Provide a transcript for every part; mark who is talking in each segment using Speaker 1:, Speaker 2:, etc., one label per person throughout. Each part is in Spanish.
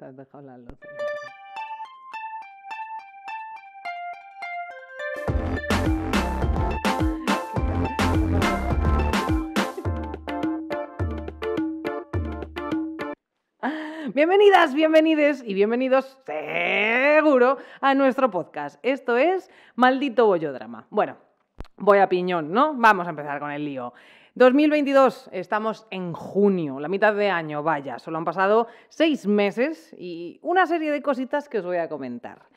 Speaker 1: Te has dejado la luz. Bienvenidas, bienvenides y bienvenidos seguro a nuestro podcast. Esto es Maldito Bollodrama. Bueno, voy a piñón, ¿no? Vamos a empezar con el lío. 2022, estamos en junio, la mitad de año, vaya, solo han pasado seis meses y una serie de cositas que os voy a comentar.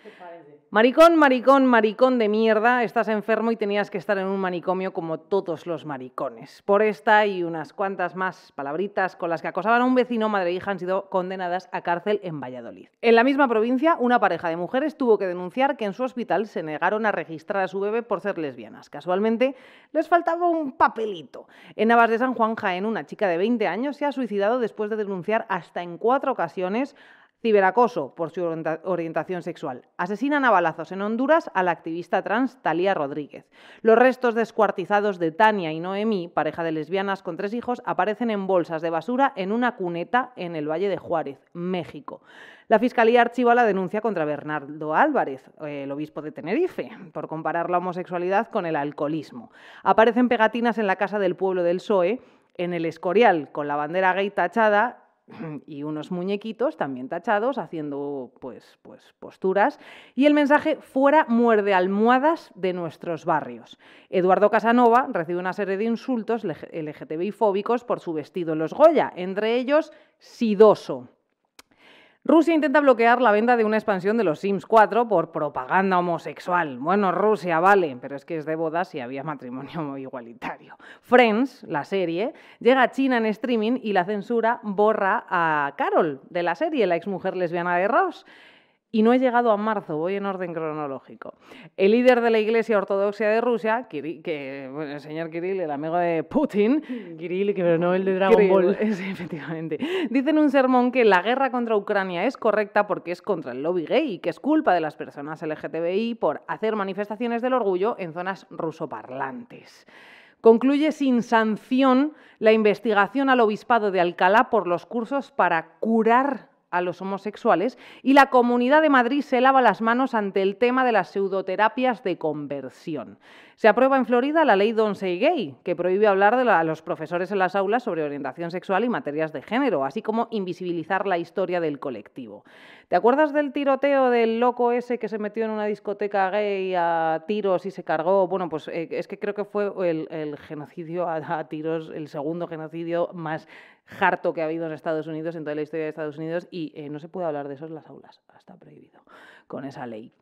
Speaker 1: Maricón, maricón, maricón de mierda, estás enfermo y tenías que estar en un manicomio como todos los maricones. Por esta y unas cuantas más palabritas con las que acosaban a un vecino, madre e hija han sido condenadas a cárcel en Valladolid. En la misma provincia, una pareja de mujeres tuvo que denunciar que en su hospital se negaron a registrar a su bebé por ser lesbianas. Casualmente, les faltaba un papelito. En Navas de San Juan, Jaén, una chica de 20 años se ha suicidado después de denunciar hasta en cuatro ocasiones ciberacoso por su orientación sexual. Asesinan a balazos en Honduras a la activista trans Talía Rodríguez. Los restos descuartizados de Tania y Noemí, pareja de lesbianas con tres hijos, aparecen en bolsas de basura en una cuneta en el Valle de Juárez, México. La Fiscalía archiva la denuncia contra Bernardo Álvarez, el obispo de Tenerife, por comparar la homosexualidad con el alcoholismo. Aparecen pegatinas en la casa del pueblo del PSOE, en el Escorial, con la bandera gay tachada y unos muñequitos también tachados haciendo pues, pues posturas y el mensaje fuera muerde almohadas de nuestros barrios. Eduardo Casanova recibe una serie de insultos LGTBI fóbicos por su vestido en los Goya, entre ellos sidoso. Rusia intenta bloquear la venta de una expansión de los Sims 4 por propaganda homosexual. Bueno, Rusia vale, pero es que es de bodas y había matrimonio igualitario. Friends, la serie, llega a China en streaming y la censura borra a Carol de la serie, la exmujer lesbiana de Ross y no he llegado a marzo, voy en orden cronológico. El líder de la Iglesia Ortodoxa de Rusia, que, el señor Kirill, el amigo de Putin,
Speaker 2: Kirill, que no el de Dragon Ball,
Speaker 1: efectivamente, dice en un sermón que la guerra contra Ucrania es correcta porque es contra el lobby gay y que es culpa de las personas LGTBI por hacer manifestaciones del orgullo en zonas rusoparlantes. Concluye sin sanción la investigación al obispado de Alcalá por los cursos para curar a los homosexuales y la Comunidad de Madrid se lava las manos ante el tema de las pseudoterapias de conversión. Se aprueba en Florida la ley Don't Say Gay, que prohíbe hablar a los profesores en las aulas sobre orientación sexual y materias de género, así como invisibilizar la historia del colectivo. ¿Te acuerdas del tiroteo del loco ese que se metió en una discoteca gay a tiros y se cargó? Bueno, pues eh, es que creo que fue el, genocidio a, tiros, el segundo genocidio más harto que ha habido en Estados Unidos, en toda la historia de Estados Unidos, y eh, no se puede hablar de eso en las aulas, está prohibido con esa ley.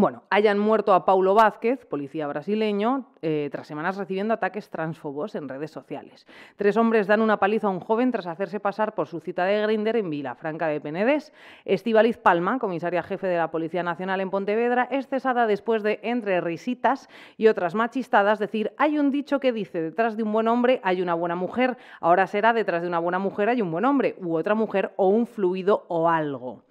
Speaker 1: Bueno, hayan muerto a Paulo Vázquez, policía brasileño, eh, tras semanas recibiendo ataques transfobos en redes sociales. Tres hombres dan una paliza a un joven tras hacerse pasar por su cita de Grinder en Vilafranca de Penedés. Estivaliz Palma, comisaria jefe de la Policía Nacional en Pontevedra, es cesada después de, entre risitas y otras machistadas, decir, hay un dicho que dice, detrás de un buen hombre hay una buena mujer, ahora será detrás de una buena mujer hay un buen hombre, u otra mujer, o un fluido o algo.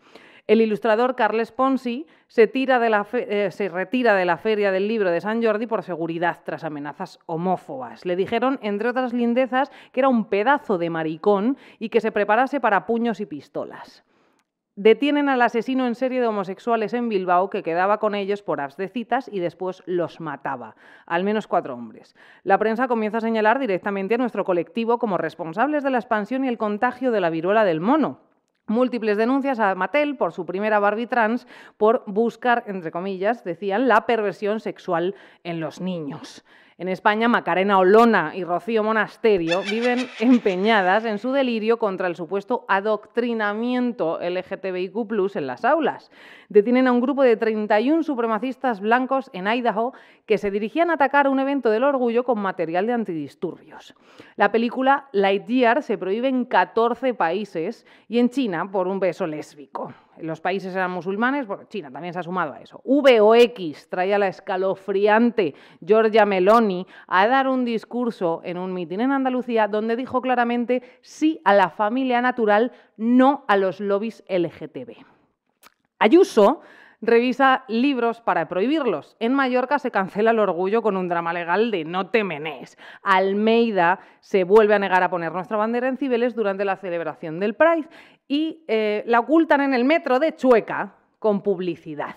Speaker 1: El ilustrador Carles Ponsi se, eh, se, retira de la Feria del Libro de San Jordi por seguridad tras amenazas homófobas. Le dijeron, entre otras lindezas, que era un pedazo de maricón y que se preparase para puños y pistolas. Detienen al asesino en serie de homosexuales en Bilbao que quedaba con ellos por apps de citas y después los mataba. Al menos cuatro hombres. La prensa comienza a señalar directamente a nuestro colectivo como responsables de la expansión y el contagio de la viruela del mono múltiples denuncias a Mattel por su primera Barbie trans por buscar, entre comillas, decían, la perversión sexual en los niños. En España, Macarena Olona y Rocío Monasterio viven empeñadas en su delirio contra el supuesto adoctrinamiento LGTBIQ en las aulas. Detienen a un grupo de 31 supremacistas blancos en Idaho que se dirigían a atacar un evento del orgullo con material de antidisturbios. La película Lightyear se prohíbe en 14 países y en China por un beso lésbico los países eran musulmanes, bueno, China también se ha sumado a eso. V o X traía la escalofriante Giorgia Meloni a dar un discurso en un mitin en Andalucía donde dijo claramente sí a la familia natural, no a los lobbies LGTB. Ayuso revisa libros para prohibirlos. En Mallorca se cancela el orgullo con un drama legal de no te menes. Almeida se vuelve a negar a poner nuestra bandera en Cibeles durante la celebración del Pride y eh, la ocultan en el metro de Chueca con publicidad.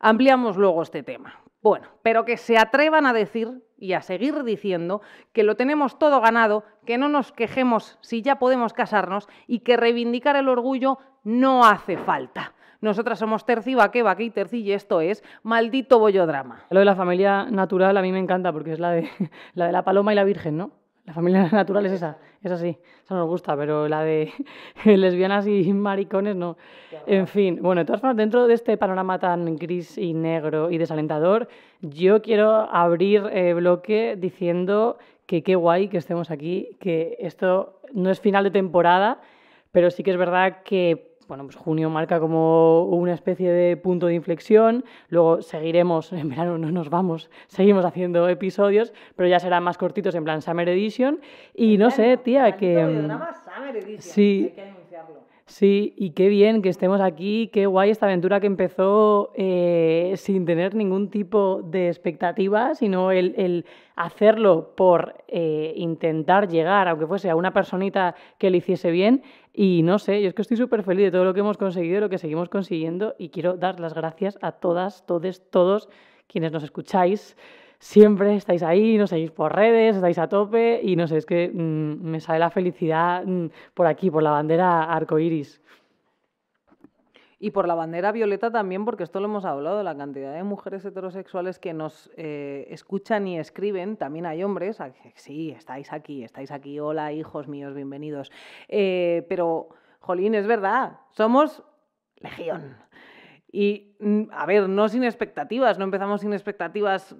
Speaker 1: Ampliamos luego este tema. Bueno, pero que se atrevan a decir y a seguir diciendo que lo tenemos todo ganado, que no nos quejemos si ya podemos casarnos y que reivindicar el orgullo no hace falta. Nosotras somos Terci, Baque, Baque y Terci y esto es Maldito Bollodrama.
Speaker 2: Lo de la familia natural a mí me encanta porque es la de la, de la paloma y la virgen, ¿no? La familia natural es esa, es así, esa nos gusta, pero la de lesbianas y maricones no. En fin, bueno, de todas formas, dentro de este panorama tan gris y negro y desalentador, yo quiero abrir eh, bloque diciendo que qué guay que estemos aquí, que esto no es final de temporada, pero sí que es verdad que bueno, pues junio marca como una especie de punto de inflexión, luego seguiremos, en verano no nos vamos, seguimos haciendo episodios, pero ya serán más cortitos en plan Summer Edition, y no sé, tía, que...
Speaker 1: Mm, Summer Edition, sí, que.
Speaker 2: Sí, y qué bien que estemos aquí, qué guay esta aventura que empezó eh, sin tener ningún tipo de expectativa, sino el, hacerlo por eh, intentar llegar, aunque fuese a una personita que le hiciese bien. Y no sé, yo es que estoy súper feliz de todo lo que hemos conseguido, lo que seguimos consiguiendo, y quiero dar las gracias a todas, todos, todos quienes nos escucháis siempre estáis ahí, nos seguís por redes, estáis a tope y no sé, es que mm, me sale la felicidad mm, por aquí, por la bandera arcoiris.
Speaker 1: Y por la bandera violeta también, porque esto lo hemos hablado, la cantidad de mujeres heterosexuales que nos eh, escuchan y escriben, también hay hombres, sí, estáis aquí, estáis aquí, hola hijos míos, bienvenidos. Eh, pero, Jolín, es verdad, somos legión. Y, mm, a ver, no sin expectativas, no empezamos sin expectativas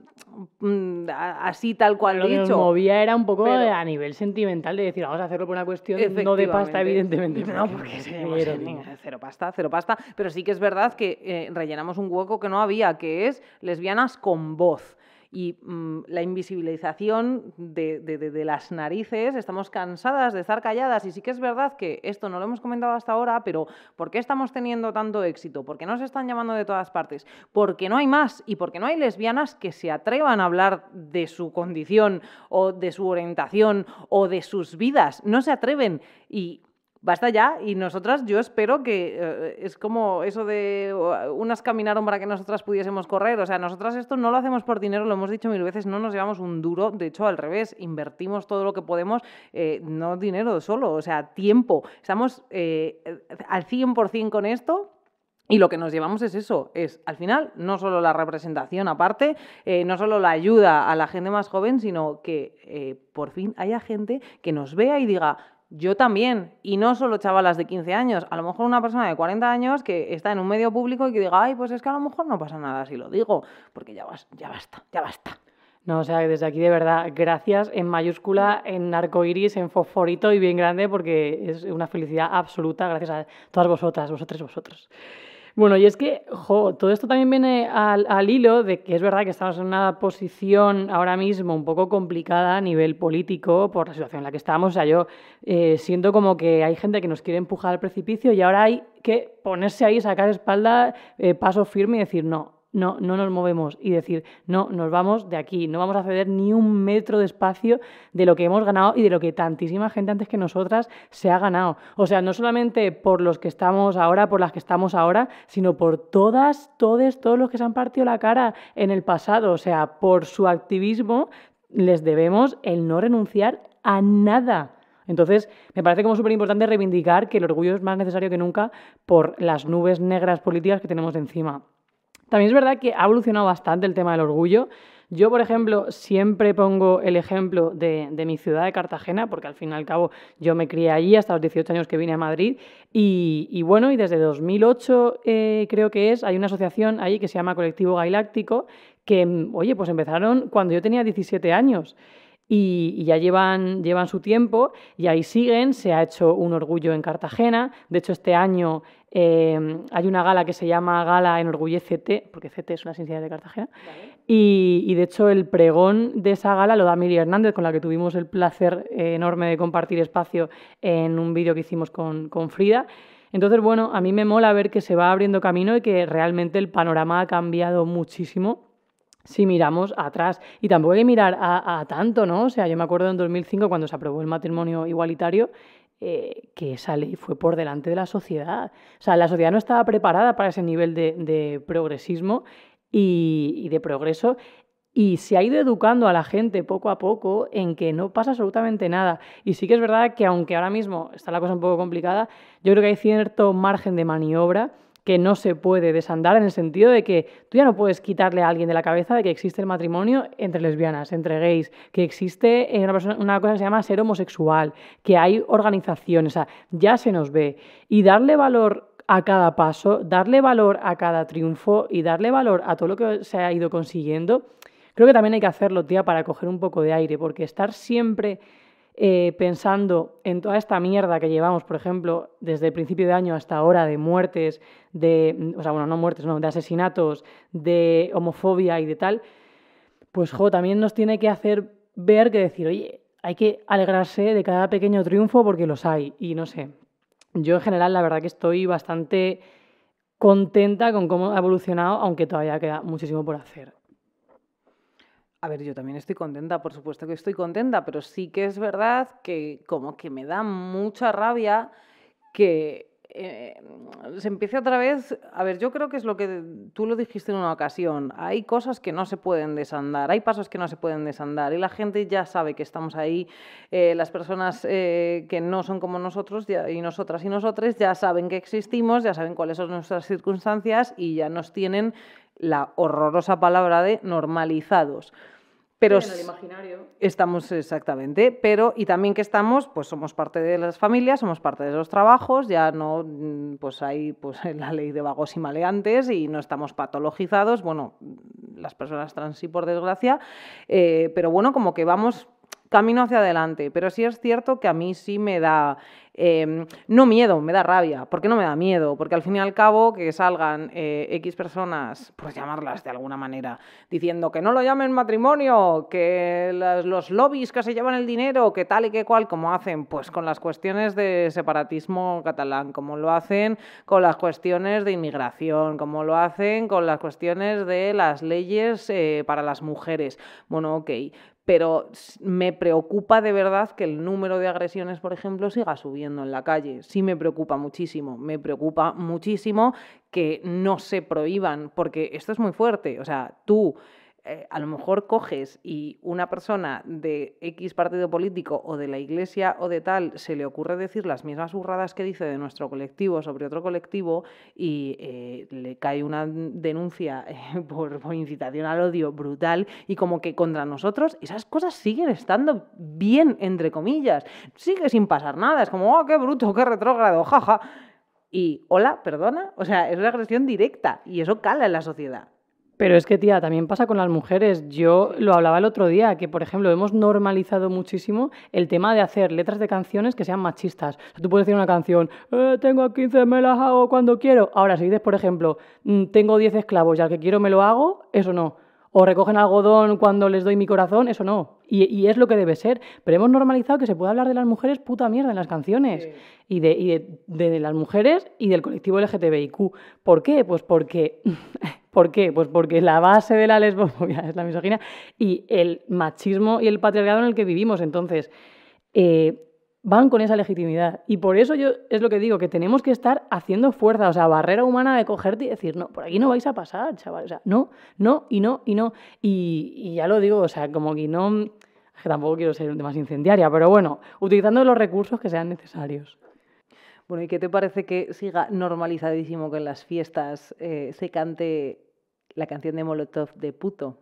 Speaker 1: mm, así tal cual
Speaker 2: Lo
Speaker 1: dicho.
Speaker 2: que nos movía era un poco a nivel sentimental de decir, vamos a hacerlo por una cuestión no de pasta, evidentemente.
Speaker 1: No, porque cero pasta, cero pasta. Pero sí que es verdad que eh, rellenamos un hueco que no había, que es lesbianas con voz y mm, la invisibilización de, las narices, estamos cansadas de estar calladas y sí que es verdad que esto no lo hemos comentado hasta ahora, pero ¿por qué estamos teniendo tanto éxito? ¿Por qué nos están llamando de todas partes? Porque no hay más y porque no hay lesbianas que se atrevan a hablar de su condición o de su orientación o de sus vidas, no se atreven y basta ya. Y nosotras, yo espero que eh, es como eso de unas caminaron para que nosotras pudiésemos correr. O sea, nosotras esto no lo hacemos por dinero, lo hemos dicho mil veces, no nos llevamos un duro. De hecho, al revés, invertimos todo lo que podemos, eh, no dinero solo, o sea, tiempo. Estamos eh, al 100% con esto. Y lo que nos llevamos es eso, es al final no solo la representación aparte, no solo la ayuda a la gente más joven, sino que por fin haya gente que nos vea y diga, yo también, y no solo chavalas de 15 años, a lo mejor una persona de 40 años que está en un medio público y que diga, ay, pues es que a lo mejor no pasa nada si lo digo, porque ya, ya basta, ya basta.
Speaker 2: No, o sea, desde aquí de verdad, gracias en mayúscula, en arcoiris, en fosforito y bien grande, porque es una felicidad absoluta, gracias a todas vosotras, vosotros, vosotros. Bueno, y es que, jo, todo esto también viene al, hilo de que es verdad que estamos en una posición ahora mismo un poco complicada a nivel político por la situación en la que estamos. O sea, yo eh, siento como que hay gente que nos quiere empujar al precipicio y ahora hay que ponerse ahí, sacar espalda, eh, paso firme y decir, no, no, no nos movemos y decir, no, nos vamos de aquí, no vamos a ceder ni un metro de espacio de lo que hemos ganado y de lo que tantísima gente antes que nosotras se ha ganado. O sea, no solamente por los que estamos ahora, por las que estamos ahora, sino por todas, todos, todos los que se han partido la cara en el pasado. O sea, por su activismo les debemos el no renunciar a nada. Entonces, me parece como súper importante reivindicar que el orgullo es más necesario que nunca por las nubes negras políticas que tenemos encima. También es verdad que ha evolucionado bastante el tema del orgullo. Yo, por ejemplo, siempre pongo el ejemplo de, mi ciudad de Cartagena, porque al fin y al cabo yo me crié allí hasta los 18 años que vine a Madrid. Y, bueno, y desde 2008 eh, creo que es, hay una asociación ahí que se llama Colectivo Galáctico, que, oye, pues empezaron cuando yo tenía 17 años. Y, ya llevan, llevan su tiempo y ahí siguen. Se ha hecho un orgullo en Cartagena. De hecho, este año eh, hay una gala que se llama Gala Enorgullecete, porque CT es una ciencia de Cartagena. Y, de hecho, el pregón de esa gala lo da Miri Hernández, con la que tuvimos el placer enorme de compartir espacio en un vídeo que hicimos con, con Frida. Entonces, bueno, a mí me mola ver que se va abriendo camino y que realmente el panorama ha cambiado muchísimo si miramos atrás. Y tampoco hay que mirar a, tanto, ¿no? O sea, yo me acuerdo en 2005 cuando se aprobó el matrimonio igualitario, eh, que esa ley fue por delante de la sociedad. O sea, la sociedad no estaba preparada para ese nivel de, progresismo y, y, de progreso. Y se ha ido educando a la gente poco a poco en que no pasa absolutamente nada. Y sí que es verdad que aunque ahora mismo está la cosa un poco complicada, yo creo que hay cierto margen de maniobra que no se puede desandar en el sentido de que tú ya no puedes quitarle a alguien de la cabeza de que existe el matrimonio entre lesbianas, entre gays, que existe eh, una, una cosa que se llama ser homosexual, que hay organizaciones, o sea, ya se nos ve. Y darle valor a cada paso, darle valor a cada triunfo y darle valor a todo lo que se ha ido consiguiendo, creo que también hay que hacerlo, tía, para coger un poco de aire, porque estar siempre eh, pensando en toda esta mierda que llevamos, por ejemplo, desde el principio de año hasta ahora, de muertes, de, o sea, bueno, no muertes, no, de asesinatos, de homofobia y de tal, pues, jo, también nos tiene que hacer ver que decir, oye, hay que alegrarse de cada pequeño triunfo porque los hay. Y no sé, yo en general la verdad que estoy bastante contenta con cómo ha evolucionado, aunque todavía queda muchísimo por hacer.
Speaker 1: A ver, yo también estoy contenta, por supuesto que estoy contenta, pero sí que es verdad que como que me da mucha rabia que eh, se empiece otra vez, a ver, yo creo que es lo que tú lo dijiste en una ocasión, hay cosas que no se pueden desandar, hay pasos que no se pueden desandar y la gente ya sabe que estamos ahí, eh, las personas eh, que no son como nosotros y nosotras y nosotros ya saben que existimos, ya saben cuáles son nuestras circunstancias y ya nos tienen la horrorosa palabra de normalizados. Pero
Speaker 2: en el imaginario.
Speaker 1: Estamos exactamente, pero y también que estamos, pues somos parte de las familias, somos parte de los trabajos, ya no, mm, pues hay pues la ley de vagos y maleantes y no estamos patologizados, bueno, las personas trans sí por desgracia, eh, pero bueno, como que vamos camino hacia adelante, pero sí es cierto que a mí sí me da Em, no miedo, me da rabia. ¿Por qué no me da miedo? Porque al fin y al cabo que salgan eh, X personas, por llamarlas de alguna manera, diciendo que no lo llamen matrimonio, que los lobbies que se llevan el dinero, que tal y que cual, como hacen pues con las cuestiones de separatismo catalán, como lo hacen con las cuestiones de inmigración, como lo hacen con las cuestiones de las leyes eh, para las mujeres. Bueno, ok, pero me preocupa de verdad que el número de agresiones, por ejemplo, siga subiendo en la calle. Sí me preocupa muchísimo, me preocupa muchísimo que no se prohíban, porque esto es muy fuerte. O sea, tú eh, a lo mejor coges y una persona de X partido político o de la iglesia o de tal se le ocurre decir las mismas burradas que dice de nuestro colectivo sobre otro colectivo y eh, le cae una denuncia eh, por, incitación al odio brutal y como que contra nosotros esas cosas siguen estando bien, entre comillas. Sigue sin pasar nada, es como, oh, qué bruto, qué retrógrado, jaja. Y, hola, perdona, o sea, es una agresión directa y eso cala en la sociedad.
Speaker 2: Pero es que, tía, también pasa con las mujeres. Yo lo hablaba el otro día, que, por ejemplo, hemos normalizado muchísimo el tema de hacer letras de canciones que sean machistas. tú puedes decir una canción, eh, tengo 15, me las hago cuando quiero. Ahora, si dices, por ejemplo, mm, tengo 10 esclavos y al que quiero me lo hago, eso no. O recogen algodón cuando les doy mi corazón, eso no. Y, es lo que debe ser. Pero hemos normalizado que se puede hablar de las mujeres puta mierda en las canciones. Y, de, y de, de las mujeres y del colectivo LGTBIQ. ¿Por qué? Pues porque ¿Por qué? Pues porque la base de la lesbofobia es la misoginia y el machismo y el patriarcado en el que vivimos. Entonces, eh, van con esa legitimidad. Y por eso yo es lo que digo, que tenemos que estar haciendo fuerza, o sea, barrera humana de cogerte y decir, no, por aquí no vais a pasar, chaval. O sea, no, no, y no, y no. Y, ya lo digo, o sea, como que no, que tampoco quiero ser más incendiaria, pero bueno, utilizando los recursos que sean necesarios.
Speaker 1: Bueno, ¿y qué te parece que siga normalizadísimo que en las fiestas eh, se cante la canción de Molotov de puto.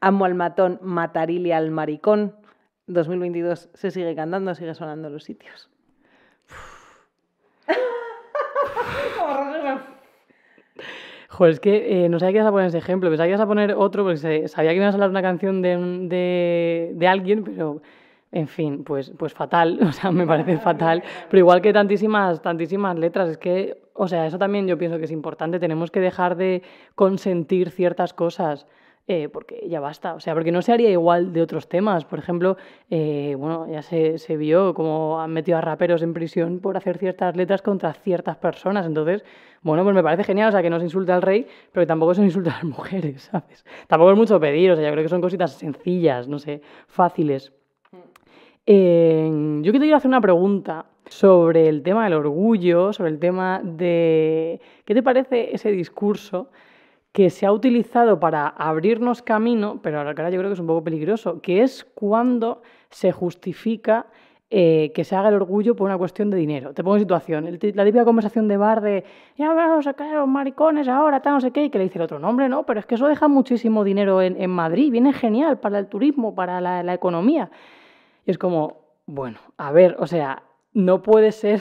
Speaker 1: Amo al matón, matarile al maricón. 2022 se sigue cantando, sigue sonando en los sitios.
Speaker 2: Joder, es que eh, no sabía que ibas a poner ese ejemplo, pensaba que ibas a poner otro, porque sabía que ibas a hablar una canción de, de alguien, pero en fin, pues, pues fatal, o sea, me parece fatal. Pero igual que tantísimas, tantísimas letras, es que, o sea, eso también yo pienso que es importante. Tenemos que dejar de consentir ciertas cosas. eh, porque ya basta. O sea, porque no se haría igual de otros temas. Por ejemplo, eh, bueno, ya se, se vio cómo han metido a raperos en prisión por hacer ciertas letras contra ciertas personas. Entonces, bueno, pues me parece genial, o sea, que no se insulta al rey, pero que tampoco se insulta a las mujeres, ¿sabes? Tampoco es mucho pedir, o sea, yo creo que son cositas sencillas, no sé, fáciles. Yo quiero hacer una pregunta sobre el tema del orgullo, sobre el tema de... ¿Qué te parece ese discurso que se ha utilizado para abrirnos camino, pero ahora yo creo que es un poco peligroso, que es cuando se justifica eh, que se haga el orgullo por una cuestión de dinero. Te pongo en situación, la típica conversación de bar de ya vamos a caer los maricones ahora, tal, no sé qué, y que le dice el otro, nombre, no, pero es que eso deja muchísimo dinero en, Madrid, viene genial para el turismo, para la economía. Es como, bueno, a ver, o sea, no puede ser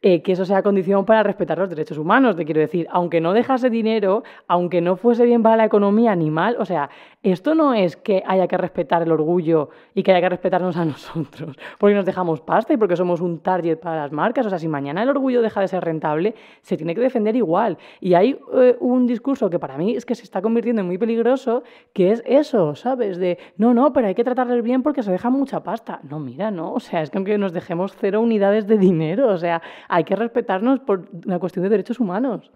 Speaker 2: eh, que eso sea condición para respetar los derechos humanos, te quiero decir, aunque no dejase dinero, aunque no fuese bien para la economía ni mal, o sea, esto no es que haya que respetar el orgullo y que haya que respetarnos a nosotros, porque nos dejamos pasta y porque somos un target para las marcas, o sea, si mañana el orgullo deja de ser rentable, se tiene que defender igual. Y hay eh, un discurso que para mí es que se está convirtiendo en muy peligroso, que es eso, ¿sabes? De, no, no, pero hay que tratarles bien porque se deja mucha pasta. No, mira, no, o sea, es que aunque nos dejemos cero unidades de dinero, o sea, hay que respetarnos por una cuestión de derechos humanos.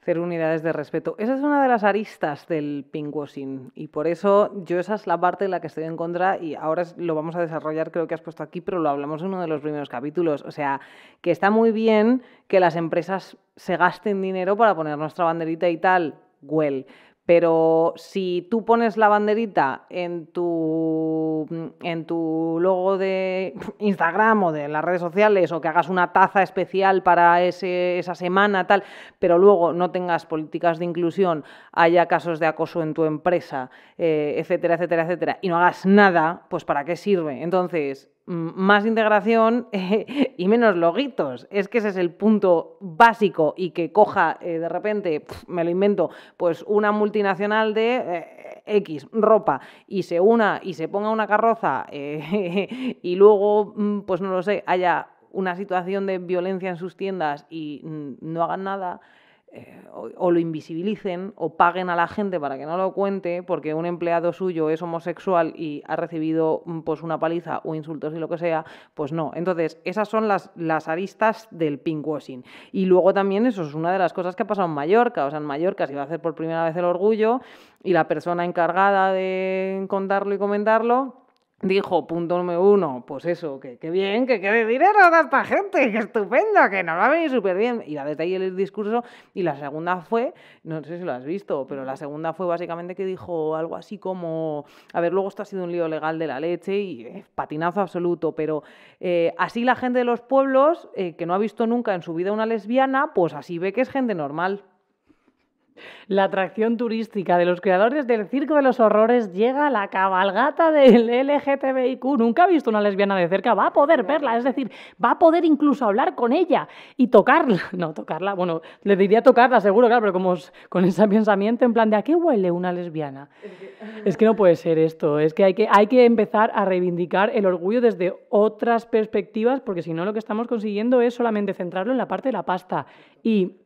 Speaker 1: Cero unidades de respeto. Esa es una de las aristas del pinkwashing y por eso yo esa es la parte en la que estoy en contra y ahora lo vamos a desarrollar, creo que has puesto aquí, pero lo hablamos en uno de los primeros capítulos. O sea, que está muy bien que las empresas se gasten dinero para poner nuestra banderita y tal, well, pero si tú pones la banderita en tu, en tu logo de Instagram o de las redes sociales o que hagas una taza especial para ese, esa semana, tal, pero luego no tengas políticas de inclusión, haya casos de acoso en tu empresa, eh, etcétera, etcétera, etcétera, y no hagas nada, pues ¿para qué sirve? Entonces, más integración y menos loguitos. Es que ese es el punto básico y que coja eh, de repente, me lo invento, pues una multinacional de eh, X ropa y se una y se ponga una carroza eh, y luego, mm, pues no lo sé, haya una situación de violencia en sus tiendas y no hagan nada. O, lo invisibilicen o paguen a la gente para que no lo cuente porque un empleado suyo es homosexual y ha recibido pues una paliza o insultos y lo que sea, pues no. Entonces, esas son las, las aristas del pinkwashing. Y luego también eso es una de las cosas que ha pasado en Mallorca. O sea, en Mallorca se iba a hacer por primera vez el orgullo y la persona encargada de contarlo y comentarlo dijo, punto número uno, pues eso, que, que bien, que quede dinero a esta gente, que estupendo, que nos va a venir súper bien. Y la desde ahí el discurso. Y la segunda fue, no sé si lo has visto, pero la segunda fue básicamente que dijo algo así como, a ver, luego esto ha sido un lío legal de la leche y patinazo absoluto, pero eh, así la gente de los pueblos, eh, que no ha visto nunca en su vida una lesbiana, pues así ve que es gente normal.
Speaker 2: La atracción turística de los creadores del Circo de los Horrores llega a la cabalgata del LGTBIQ. Nunca ha visto una lesbiana de cerca, va a poder verla, es decir, va a poder incluso hablar con ella y tocarla. No, tocarla, bueno, le diría tocarla seguro, claro, pero como con ese pensamiento en plan de ¿a qué huele una lesbiana? Es que no puede ser esto, es que hay que, hay que empezar a reivindicar el orgullo desde otras perspectivas, porque si no lo que estamos consiguiendo es solamente centrarlo en la parte de la pasta. Y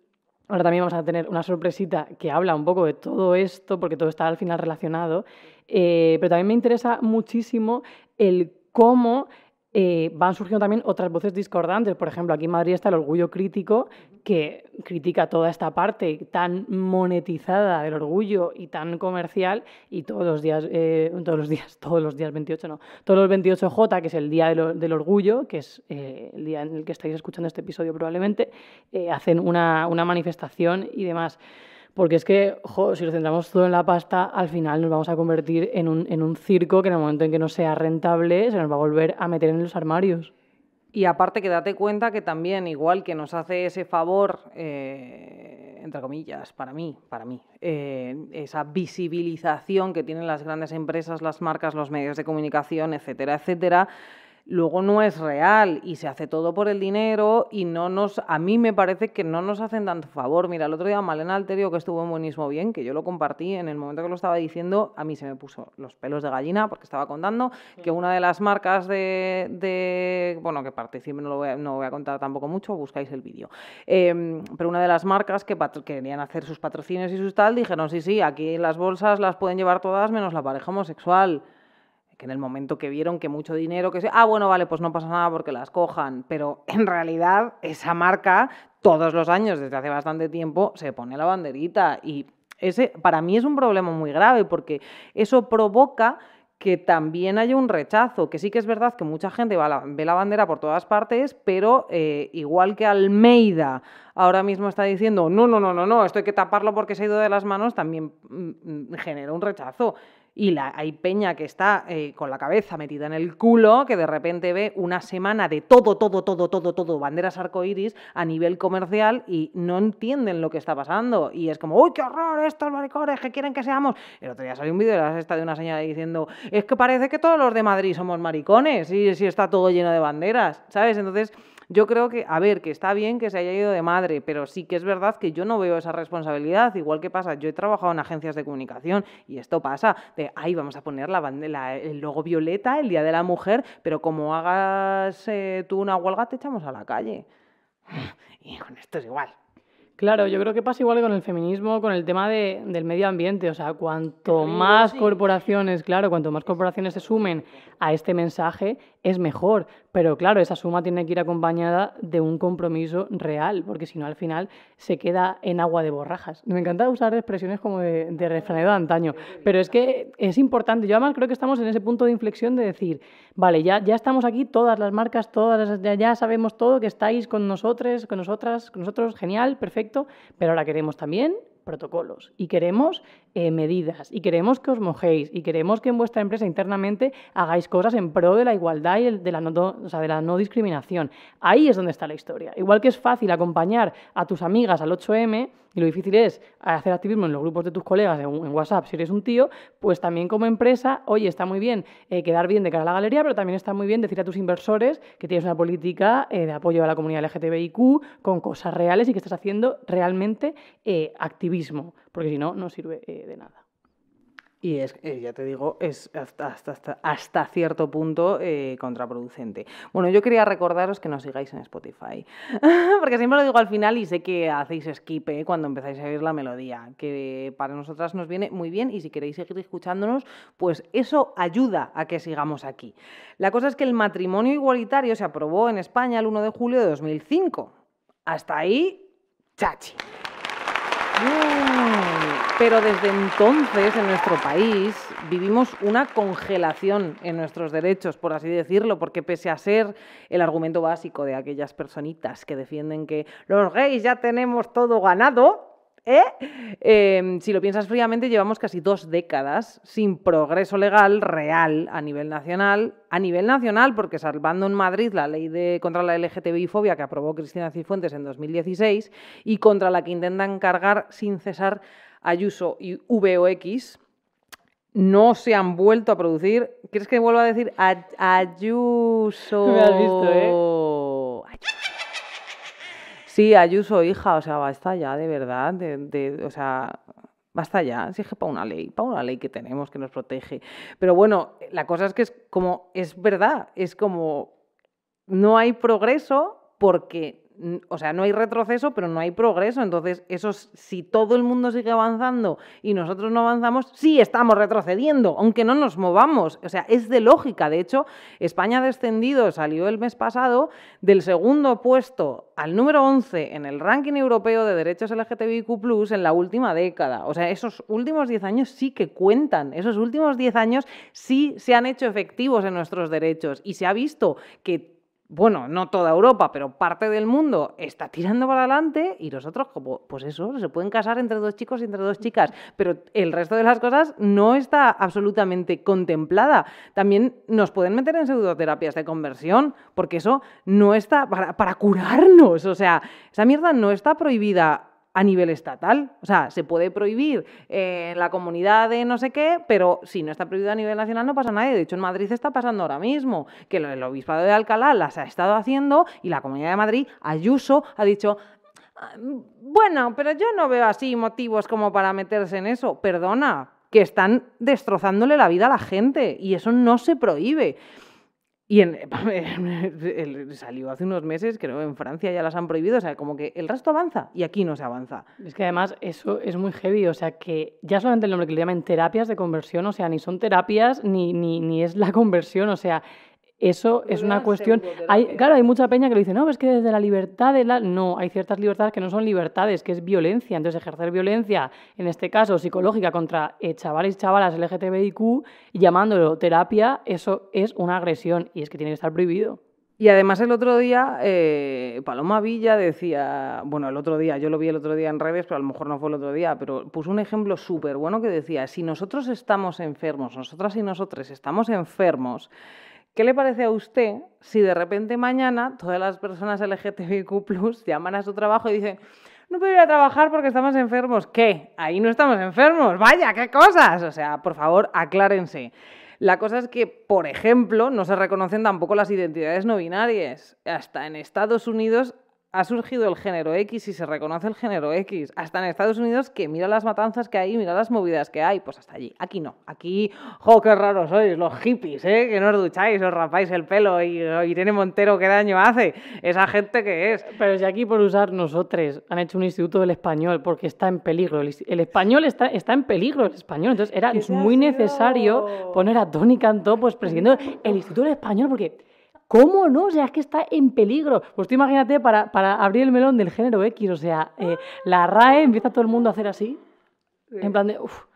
Speaker 2: Ahora también vamos a tener una sorpresita que habla un poco de todo esto, porque todo está al final relacionado, eh, pero también me interesa muchísimo el cómo eh, van surgiendo también otras voces discordantes. Por ejemplo, aquí en Madrid está el orgullo crítico, que critica toda esta parte tan monetizada del orgullo y tan comercial, y todos los días, eh, todos los días, todos los días 28, no, todos los 28J, que es el Día del, del Orgullo, que es eh, el día en el que estáis escuchando este episodio probablemente, eh, hacen una, una manifestación y demás. Porque es que, jo, si lo centramos todo en la pasta, al final nos vamos a convertir en un, en un circo que en el momento en que no sea rentable se nos va a volver a meter en los armarios.
Speaker 1: Y aparte que date cuenta que también, igual que nos hace ese favor, eh, entre comillas, para mí, para mí, eh, esa visibilización que tienen las grandes empresas, las marcas, los medios de comunicación, etcétera, etcétera, luego no es real y se hace todo por el dinero y no nos, a mí me parece que no nos hacen tanto favor. Mira, el otro día Malena Alterio, que estuvo en Buenísimo Bien, que yo lo compartí en el momento que lo estaba diciendo, a mí se me puso los pelos de gallina porque estaba contando que una de las marcas de, bueno, que participen, no lo voy a, no voy a contar tampoco mucho, buscáis el vídeo, em, pero una de las marcas que querían hacer sus patrocinios y sus tal, dijeron, sí, sí, aquí las bolsas las pueden llevar todas menos la pareja homosexual que en el momento que vieron que mucho dinero, que se, ah, bueno, vale, pues no pasa nada porque las cojan, pero en realidad esa marca todos los años, desde hace bastante tiempo, se pone la banderita. Y ese para mí es un problema muy grave porque eso provoca que también haya un rechazo, que sí que es verdad que mucha gente ve la bandera por todas partes, pero eh, igual que Almeida ahora mismo está diciendo, no, no, no, no, no, esto hay que taparlo porque se ha ido de las manos, también mm, mm, genera un rechazo y la, hay peña que está eh, con la cabeza metida en el culo, que de repente ve una semana de todo, todo, todo, todo, todo, banderas arcoíris a nivel comercial y no entienden lo que está pasando. Y es como, ¡uy, qué horror! Estos maricones que quieren que seamos. El otro día salió un vídeo de la sexta de una señora diciendo, es que parece que todos los de Madrid somos maricones y si está todo lleno de banderas, ¿sabes? Entonces yo creo que, a ver, que está bien que se haya ido de madre, pero sí que es verdad que yo no veo esa responsabilidad, igual que pasa, yo he trabajado en agencias de comunicación y esto pasa, de, ay, vamos a poner la, bandera, el logo violeta el Día de la Mujer, pero como hagas eh, tú una huelga te echamos a la calle. Y con esto es igual.
Speaker 2: Claro, yo creo que pasa igual con el feminismo, con el tema de, del medio ambiente. O sea, cuanto más corporaciones, claro, cuanto más corporaciones se sumen a este mensaje, es mejor. Pero claro, esa suma tiene que ir acompañada de un compromiso real, porque si no, al final se queda en agua de borrajas. Me encanta usar expresiones como de, de refranero de antaño, pero es que es importante. Yo además creo que estamos en ese punto de inflexión de decir, vale, ya, ya estamos aquí, todas las marcas, todas ya, ya sabemos todo, que estáis con nosotros, con nosotras, con nosotros, genial, perfecto pero ahora queremos también protocolos y queremos eh, medidas y queremos que os mojéis y queremos que en vuestra empresa internamente hagáis cosas en pro de la igualdad y de la, no, discriminación. Ahí es donde está la historia. Igual que es fácil acompañar a tus amigas al 8M y lo difícil es hacer activismo en los grupos de tus colegas en, WhatsApp si eres un tío, pues también como empresa, oye, está muy bien eh, quedar bien de cara a la galería, pero también está muy bien decir a tus inversores que tienes una política eh, de apoyo a la comunidad LGTBIQ con cosas reales y que estás haciendo realmente activismo, porque si no, no sirve de nada.
Speaker 1: Y es, eh, ya te digo, es hasta, cierto punto eh, contraproducente. Bueno, yo quería recordaros que nos sigáis en Spotify, porque siempre lo digo al final y sé que hacéis skip eh, cuando empezáis a oír la melodía, que para nosotras nos viene muy bien y si queréis seguir escuchándonos, pues eso ayuda a que sigamos aquí. La cosa es que el matrimonio igualitario se aprobó en España el 1 de julio de 2005. Hasta ahí, chachi. Pero desde entonces en nuestro país vivimos una congelación en nuestros derechos, por así decirlo, porque pese a ser el argumento básico de aquellas personitas que defienden que los gays ya tenemos todo ganado, ¿Eh? Em, si lo piensas fríamente, llevamos casi dos décadas sin progreso legal real a nivel nacional. A nivel nacional, porque salvando en Madrid la ley de, contra la LGTBI-fobia que aprobó Cristina Cifuentes en 2016 y contra la que intentan cargar sin cesar Ayuso y VOX, no se han vuelto a producir. ¿Quieres que vuelva a decir Ayuso?
Speaker 2: Me has visto, ¿eh?
Speaker 1: Sí, Ayuso, hija, o sea, basta ya, de verdad, de, o sea, basta ya, si es que para una ley, para una ley que tenemos que nos protege. Pero bueno, la cosa es que es como, es verdad, es como, no hay progreso porque o sea, no hay retroceso, pero no hay progreso. Entonces, eso, si todo el mundo sigue avanzando y nosotros no avanzamos, sí estamos retrocediendo, aunque no nos movamos. O sea, es de lógica. De hecho, España ha descendido, salió el mes pasado, del segundo puesto al número 11 en el ranking europeo de derechos LGTBIQ en la última década. O sea, esos últimos 10 años sí que cuentan. Esos últimos 10 años sí se han hecho efectivos en nuestros derechos y se ha visto que bueno, no toda Europa, pero parte del mundo está tirando para adelante y nosotros, como, pues eso, se pueden casar entre dos chicos y entre dos chicas, pero el resto de las cosas no está absolutamente contemplada. También nos pueden meter en pseudoterapias de conversión, porque eso no está para curarnos, o sea, esa mierda no está prohibida a nivel estatal. O sea, se puede prohibir en la comunidad de no sé qué, pero si no está prohibido a nivel nacional no pasa nada. De hecho, en Madrid está pasando ahora mismo, que el obispado de Alcalá las ha estado haciendo y la Comunidad de Madrid, Ayuso, ha dicho, ah, bueno, pero yo no veo así motivos como para meterse en eso. Perdona, que están destrozándole la vida a la gente y eso no se prohíbe. Y en, salió hace unos meses, creo, en Francia ya las han prohibido, o sea, como que el resto avanza y aquí no se avanza.
Speaker 2: Es que además eso es muy heavy, o sea, que ya solamente el nombre que le llaman terapias de conversión, o sea, ni son terapias ni, ni, ni es la conversión, o sea, eso es una cuestión. Hay, claro, hay mucha peña que lo dice, no, es que desde la libertad de la. No, hay ciertas libertades que no son libertades, que es violencia. Entonces, ejercer violencia, en este caso psicológica, contra eh, chavales y chavalas LGTBIQ, llamándolo terapia, eso es una agresión y es que tiene que estar prohibido.
Speaker 1: Y además el otro día, eh, Paloma Villa decía, bueno, el otro día, yo lo vi el otro día en redes, pero a lo mejor no fue el otro día, pero puso un ejemplo súper bueno que decía, si nosotros estamos enfermos, nosotras y nosotros estamos enfermos, ¿Qué le parece a usted si de repente mañana todas las personas LGTBIQ llaman a su trabajo y dicen, no puedo ir a trabajar porque estamos enfermos? ¿Qué? Ahí no estamos enfermos. Vaya, qué cosas. O sea, por favor, aclárense. La cosa es que, por ejemplo, no se reconocen tampoco las identidades no binarias. Hasta en Estados Unidos ha surgido el género X y se reconoce el género X. Hasta en Estados Unidos, que mira las matanzas que hay, mira las movidas que hay, pues hasta allí. Aquí no. Aquí, jo, qué raros sois, los hippies, ¿eh? Que no os ducháis, os rapáis el pelo y Irene Montero, ¿qué daño hace? Esa gente que es.
Speaker 2: Pero si aquí por usar nosotros han hecho un instituto del español porque está en peligro. El, español está, está en peligro, el español. Entonces era muy necesario poner a Tony Cantó pues presidiendo el instituto del español porque ¿Cómo no? O sea, es que está en peligro. Pues tú imagínate para, para abrir el melón del género X, o sea, eh, la RAE empieza todo el mundo a hacer así, en plan de, uff,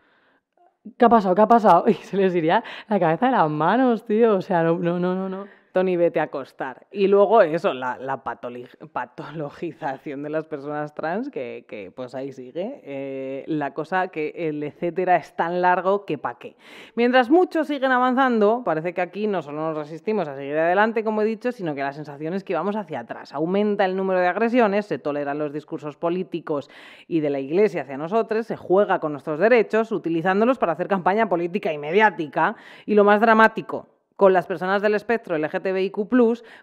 Speaker 2: ¿qué ha pasado? ¿Qué ha pasado? Y se les iría la cabeza de las manos, tío. O sea, no, no, no, no.
Speaker 1: Tony, vete a acostar. Y luego eso, la, patologización de las personas trans, que, que pues ahí sigue. Eh, la cosa que el etcétera es tan largo que pa' qué. Mientras muchos siguen avanzando, parece que aquí no solo nos resistimos a seguir adelante, como he dicho, sino que la sensación es que vamos hacia atrás. Aumenta el número de agresiones, se toleran los discursos políticos y de la Iglesia hacia nosotros, se juega con nuestros derechos, utilizándolos para hacer campaña política y mediática. Y lo más dramático, con las personas del espectro LGTBIQ,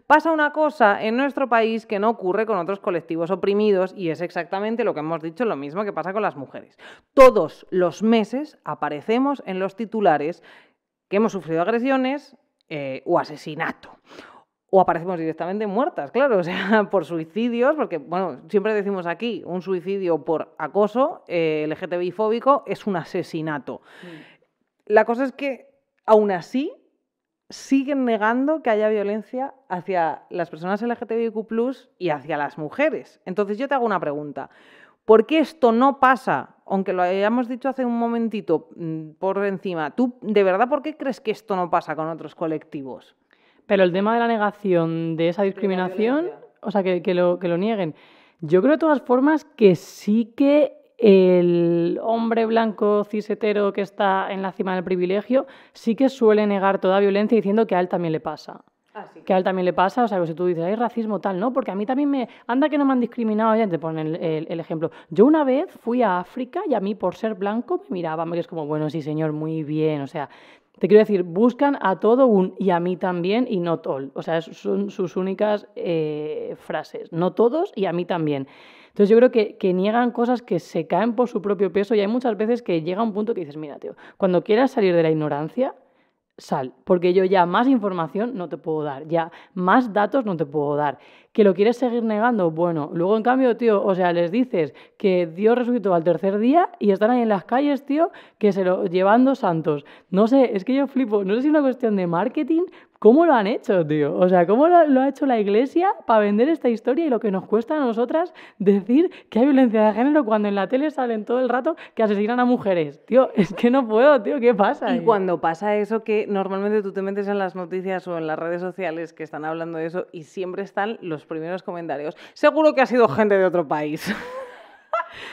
Speaker 1: pasa una cosa en nuestro país que no ocurre con otros colectivos oprimidos y es exactamente lo que hemos dicho, lo mismo que pasa con las mujeres. Todos los meses aparecemos en los titulares que hemos sufrido agresiones eh, o asesinato. O aparecemos directamente muertas, claro, o sea, por suicidios, porque, bueno, siempre decimos aquí, un suicidio por acoso eh, LGTBI fóbico es un asesinato. Mm. La cosa es que, aún así, siguen negando que haya violencia hacia las personas LGTBIQ y hacia las mujeres. Entonces yo te hago una pregunta. ¿Por qué esto no pasa? Aunque lo hayamos dicho hace un momentito mm, por encima, ¿tú de verdad por qué crees que esto no pasa con otros colectivos?
Speaker 2: Pero el tema de la negación de esa discriminación, o sea, que, lo, que lo nieguen, yo creo de todas formas que sí que el hombre blanco cisetero que está en la cima del privilegio sí que suele negar toda violencia diciendo que a él también le pasa. Ah, que a él también le pasa, o sea, que si tú dices, hay racismo tal, ¿no? Porque a mí también me... Anda que no me han discriminado, ya te ponen el, ejemplo. Yo una vez fui a África y a mí por ser blanco me miraban, que es como, bueno, sí señor, muy bien, o sea, te quiero decir, buscan a todo un y a mí también y no all. O sea, son sus únicas eh, frases. No todos y a mí también. Entonces yo creo que, niegan cosas que se caen por su propio peso y hay muchas veces que llega un punto que dices, mira, tío, cuando quieras salir de la ignorancia, sal, porque yo ya más información no te puedo dar, ya más datos no te puedo dar. ¿Que lo quieres seguir negando? Bueno, luego en cambio, tío, o sea, les dices que Dios resucitó al tercer día y están ahí en las calles, tío, que se lo llevando santos. No sé, es que yo flipo, no sé si es una cuestión de marketing, ¿Cómo lo han hecho, tío? O sea, ¿cómo lo, ha hecho la iglesia para vender esta historia y lo que nos cuesta a nosotras decir que hay violencia de género cuando en la tele salen todo el rato que asesinan a mujeres? Tío, es que no puedo, tío, ¿qué pasa?
Speaker 1: Y cuando pasa eso que normalmente tú te metes en las noticias o en las redes sociales que están hablando de eso y siempre están los primeros comentarios. Seguro que ha sido gente de otro país.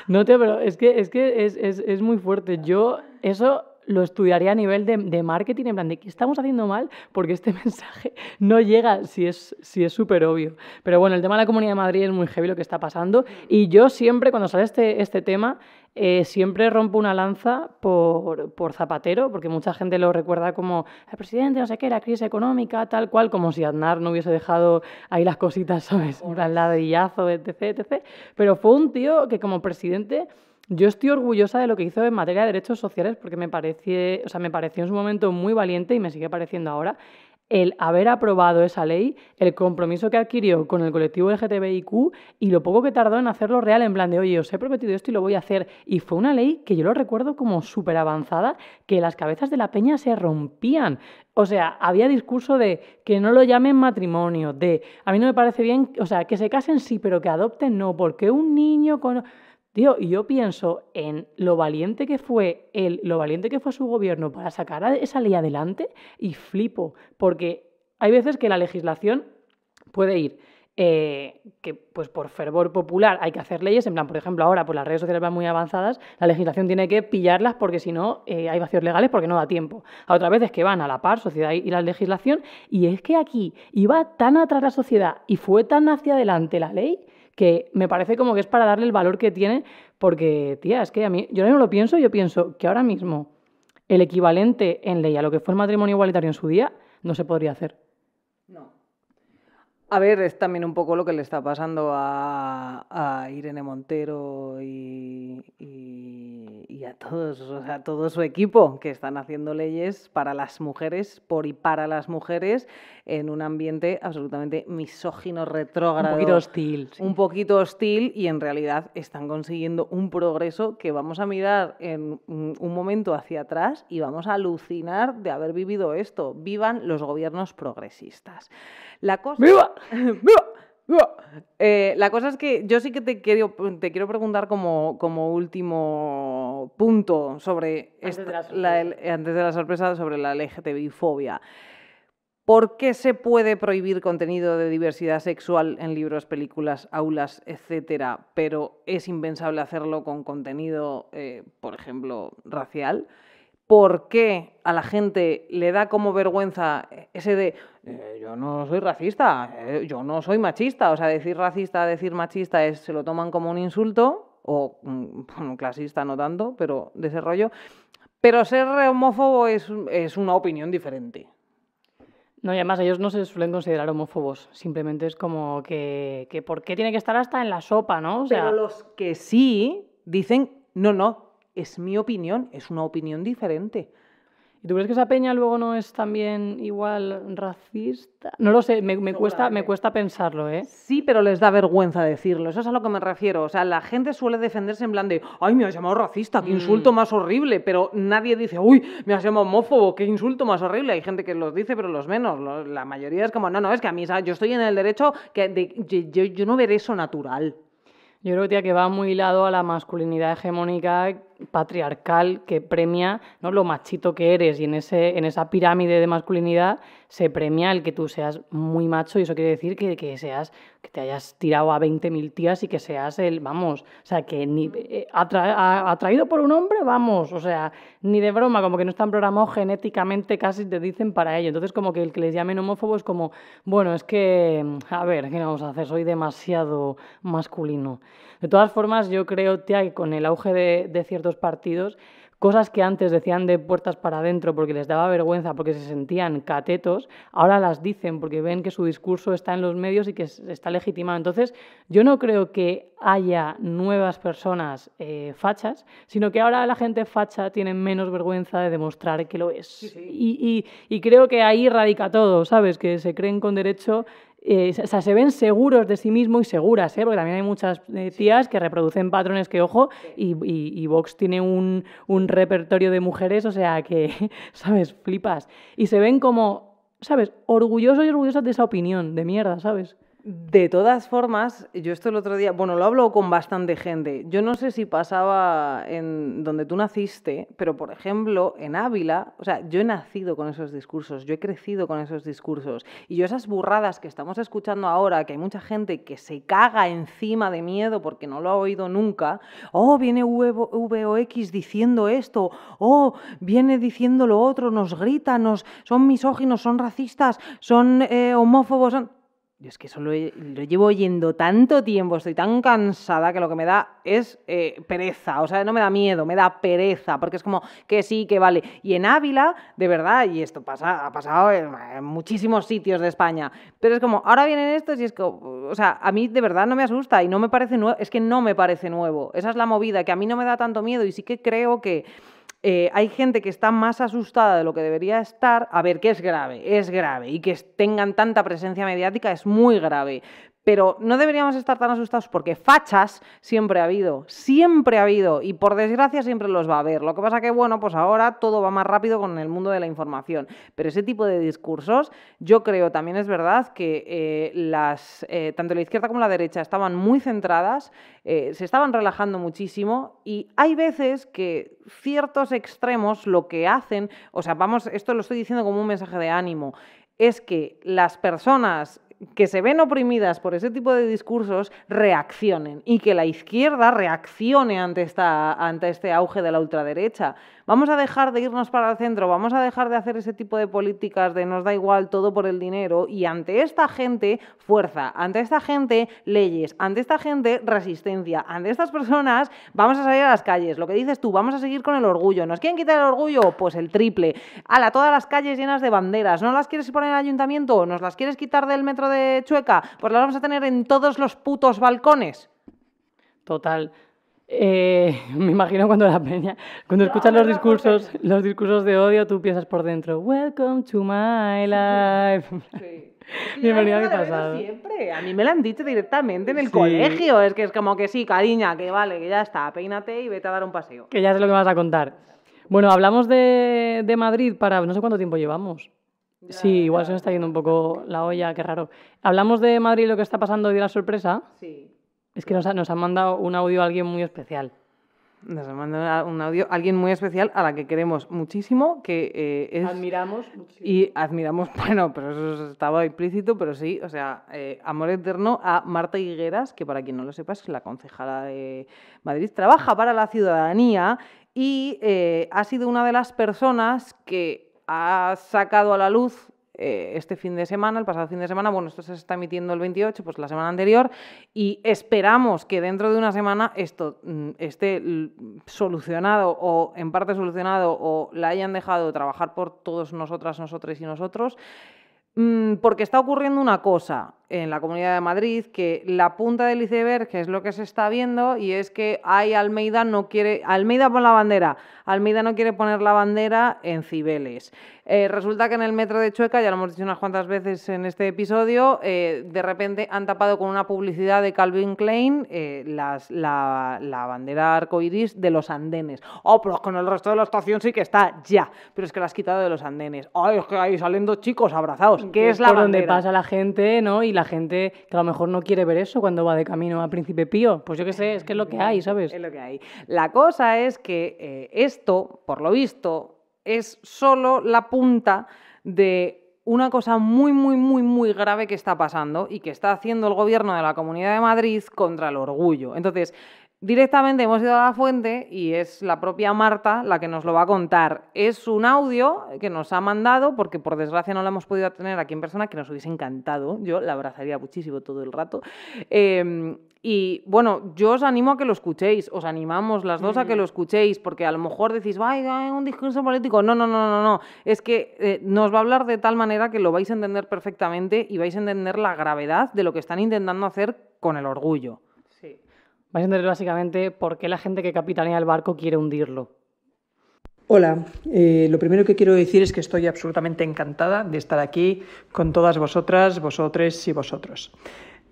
Speaker 2: No, tío, pero es que es, que es, es, es muy fuerte. Yo, eso lo estudiaría a nivel de, marketing, en plan de qué estamos haciendo mal, porque este mensaje no llega si es si es súper obvio. Pero bueno, el tema de la Comunidad de Madrid es muy heavy lo que está pasando. Y yo siempre, cuando sale este, este tema, eh, siempre rompo una lanza por, por, Zapatero, porque mucha gente lo recuerda como el presidente, no sé qué, la crisis económica, tal cual, como si Aznar no hubiese dejado ahí las cositas, ¿sabes? Un ladrillazo, etc, etc. Pero fue un tío que como presidente yo estoy orgullosa de lo que hizo en materia de derechos sociales porque me, parece, o sea, me pareció en su momento muy valiente y me sigue pareciendo ahora el haber aprobado esa ley, el compromiso que adquirió con el colectivo LGTBIQ y lo poco que tardó en hacerlo real, en plan de, oye, os he prometido esto y lo voy a hacer. Y fue una ley que yo lo recuerdo como súper avanzada, que las cabezas de la peña se rompían. O sea, había discurso de que no lo llamen matrimonio, de, a mí no me parece bien, o sea, que se casen sí, pero que adopten no, porque un niño con... Y yo pienso en lo valiente que fue él, lo valiente que fue su gobierno para sacar esa ley adelante y flipo, porque hay veces que la legislación puede ir eh, que pues por fervor popular hay que hacer leyes, en plan, por ejemplo, ahora por las redes sociales van muy avanzadas, la legislación tiene que pillarlas porque si no eh, hay vacíos legales porque no da tiempo. A otra vez es que van a la par, sociedad y la legislación, y es que aquí iba tan atrás la sociedad y fue tan hacia adelante la ley que me parece como que es para darle el valor que tiene, porque, tía, es que a mí, yo no lo pienso, yo pienso que ahora mismo el equivalente en ley a lo que fue el matrimonio igualitario en su día no se podría hacer.
Speaker 1: A ver, es también un poco lo que le está pasando a, Irene Montero y, y, a todos, o sea, todo su equipo, que están haciendo leyes para las mujeres, por y para las mujeres, en un ambiente absolutamente misógino, retrógrado.
Speaker 2: Un poquito hostil.
Speaker 1: Un poquito hostil y en realidad están consiguiendo un progreso que vamos a mirar en un momento hacia atrás y vamos a alucinar de haber vivido esto. Vivan los gobiernos progresistas. La cosa...
Speaker 2: ¡Viva!
Speaker 1: ¡Viva! Eh, la cosa es que yo sí que te quiero, te quiero preguntar como, como último punto sobre
Speaker 2: antes, de
Speaker 1: la, antes de la sorpresa sobre la LGTBI-fobia. ¿Por qué se puede prohibir contenido de diversidad sexual en libros, películas, aulas, etcétera, pero es impensable hacerlo con contenido, eh, por ejemplo, racial? ¿Por qué a la gente le da como vergüenza ese de eh, yo no soy racista, eh, yo no soy machista? O sea, decir racista, decir machista es, se lo toman como un insulto, o un mm, clasista no tanto, pero de ese rollo. Pero ser homófobo es, es una opinión diferente.
Speaker 2: No, y además ellos no se suelen considerar homófobos, simplemente es como que, que ¿por qué tiene que estar hasta en la sopa, no?
Speaker 1: O sea... Pero los que sí dicen, no, no, es mi opinión, es una opinión diferente.
Speaker 2: ¿Y tú crees que esa peña luego no es también igual racista? No lo sé, me, cuesta, me cuesta pensarlo, ¿eh?
Speaker 1: Sí, pero les da vergüenza decirlo, eso es a lo que me refiero. O sea, la gente suele defenderse en plan de, ay, me has llamado racista, qué insulto mm. más horrible, pero nadie dice, uy, me has llamado homófobo, qué insulto más horrible. Hay gente que los dice, pero los menos. La mayoría es como, no, no, es que a mí, yo estoy en el derecho que de, yo, yo no veré eso natural.
Speaker 2: Yo creo tía, que va muy hilado a la masculinidad hegemónica patriarcal que premia ¿no? lo machito que eres y en, ese, en esa pirámide de masculinidad se premia el que tú seas muy macho y eso quiere decir que, que seas que te hayas tirado a 20.000 tías y que seas el, vamos, o sea, que ni eh, atraído por un hombre, vamos, o sea, ni de broma, como que no están programados genéticamente, casi te dicen para ello. Entonces, como que el que les llamen homófobo es como, bueno, es que, a ver, ¿qué vamos a hacer? Soy demasiado masculino. De todas formas, yo creo, tía, que con el auge de, de ciertos partidos, Cosas que antes decían de puertas para adentro porque les daba vergüenza, porque se sentían catetos, ahora las dicen porque ven que su discurso está en los medios y que está legitimado. Entonces, yo no creo que haya nuevas personas eh, fachas, sino que ahora la gente facha tiene menos vergüenza de demostrar que lo es. Y, y creo que ahí radica todo, ¿sabes? Que se creen con derecho eh, o sea, se ven seguros de sí mismos y seguras, ¿eh? porque también hay muchas eh, tías que reproducen patrones que, ojo, y, y, Vox tiene un, un, repertorio de mujeres, o sea, que, ¿sabes? Flipas. Y se ven como, ¿sabes? Orgullosos y orgullosas de esa opinión, de mierda, ¿sabes?
Speaker 1: De todas formas, yo esto el otro día, bueno, lo hablo con bastante gente. Yo no sé si pasaba en donde tú naciste, pero por ejemplo, en Ávila, o sea, yo he nacido con esos discursos, yo he crecido con esos discursos. Y yo esas burradas que estamos escuchando ahora, que hay mucha gente que se caga encima de miedo porque no lo ha oído nunca, oh, viene VOX diciendo esto, oh, viene diciendo lo otro, nos grita, nos, son misóginos, son racistas, son eh, homófobos, son yo es que eso lo, llevo oyendo tanto tiempo, estoy tan cansada que lo que me da es eh, pereza, o sea, no me da miedo, me da pereza, porque es como que sí, que vale. Y en Ávila, de verdad, y esto pasa, ha pasado en, muchísimos sitios de España, pero es como, ahora vienen estos y es que, o sea, a mí de verdad no me asusta y no me parece nuevo, es que no me parece nuevo, esa es la movida, que a mí no me da tanto miedo y sí que creo que eh, hay gente que está más asustada de lo que debería estar, a ver, que es grave, es grave, y que tengan tanta presencia mediática es muy grave. Pero no deberíamos estar tan asustados porque fachas siempre ha habido, siempre ha habido, y por desgracia siempre los va a haber. Lo que pasa que, bueno, pues ahora todo va más rápido con el mundo de la información. Pero ese tipo de discursos, yo creo también es verdad que eh, las, eh, tanto la izquierda como la derecha estaban muy centradas, eh, se estaban relajando muchísimo, y hay veces que ciertos extremos lo que hacen, o sea, vamos, esto lo estoy diciendo como un mensaje de ánimo, es que las personas que se ven oprimidas por ese tipo de discursos reaccionen y que la izquierda reaccione ante, esta, ante este auge de la ultraderecha. Vamos a dejar de irnos para el centro, vamos a dejar de hacer ese tipo de políticas de nos da igual todo por el dinero y ante esta gente fuerza, ante esta gente leyes, ante esta gente resistencia, ante estas personas vamos a salir a las calles. Lo que dices tú, vamos a seguir con el orgullo. ¿Nos quieren quitar el orgullo? Pues el triple. Ala, todas las calles llenas de banderas. ¿No las quieres poner en el ayuntamiento? ¿Nos las quieres quitar del metro de Chueca? Pues las vamos a tener en todos los putos balcones.
Speaker 2: Total. Eh, me imagino cuando la peña, cuando escuchas los discursos, los discursos de odio, tú piensas por dentro, Welcome to my life. Sí.
Speaker 1: Bienvenida a pasado. Siempre. A mí me lo han dicho directamente en el colegio. Es que es como que sí, cariña, que vale, que ya está, peínate y vete a dar un paseo.
Speaker 2: Que ya sé lo que vas a contar. Bueno, hablamos de, de Madrid para. No sé cuánto tiempo llevamos. sí, igual se me está yendo un poco la olla, qué raro. Hablamos de Madrid lo que está pasando de la sorpresa. Sí. Es que nos ha, nos mandado un audio a alguien muy especial.
Speaker 1: Nos ha mandado un audio a alguien muy especial a la que queremos muchísimo, que eh, es...
Speaker 2: Admiramos
Speaker 1: Y admiramos, bueno, pero eso estaba implícito, pero sí, o sea, eh, amor eterno a Marta Higueras, que para quien no lo sepa es la concejala de Madrid, trabaja para la ciudadanía y eh, ha sido una de las personas que ha sacado a la luz eh, este fin de semana, el pasado fin de semana, bueno, esto se está emitiendo el 28, pues la semana anterior, y esperamos que dentro de una semana esto mm, esté solucionado o en parte solucionado o la hayan dejado trabajar por todos nosotras, nosotros y nosotros. Mm, porque está ocurriendo una cosa en la Comunidad de Madrid, que la punta del iceberg, que es lo que se está viendo, y es que hay Almeida no quiere, Almeida pon la bandera, Almeida no quiere poner la bandera en Cibeles. Eh, resulta que en el metro de Chueca, ya lo hemos dicho unas cuantas veces en este episodio, eh, de repente han tapado con una publicidad de Calvin Klein eh, las, la, la, bandera arcoiris de los andenes. Oh, pero con el resto de la estación sí que está ya, pero es que la has quitado de los andenes. Ay, es que ahí salen dos chicos abrazados. ¿Qué es, la
Speaker 2: por
Speaker 1: donde
Speaker 2: pasa la gente, ¿no? Y la gente que a lo mejor no quiere ver eso cuando va de camino a Príncipe Pío. Pues yo qué sé, es que es lo que hay, ¿sabes?
Speaker 1: Es lo que hay. La cosa es que esto, por lo visto, es solo la punta de una cosa muy, muy, muy, muy grave que está pasando y que está haciendo el gobierno de la Comunidad de Madrid contra el orgullo. Entonces, directamente hemos ido a la fuente y es la propia Marta la que nos lo va a contar. Es un audio que nos ha mandado, porque por desgracia no lo hemos podido tener aquí en persona, que nos hubiese encantado. Yo la abrazaría muchísimo todo el rato. Em, y bueno, yo os animo a que lo escuchéis, os animamos las dos a que lo escuchéis, porque a lo mejor decís, vaya, un discurso político. No, no, no, no, no. Es que eh, nos va a hablar de tal manera que lo vais a entender perfectamente y vais a entender la gravedad de lo que están intentando hacer con el orgullo.
Speaker 2: Vais a entender básicamente por qué la gente que capitanea el barco quiere hundirlo.
Speaker 3: Hola, eh, lo primero que quiero decir es que estoy absolutamente encantada de estar aquí con todas vosotras, vosotres y vosotros.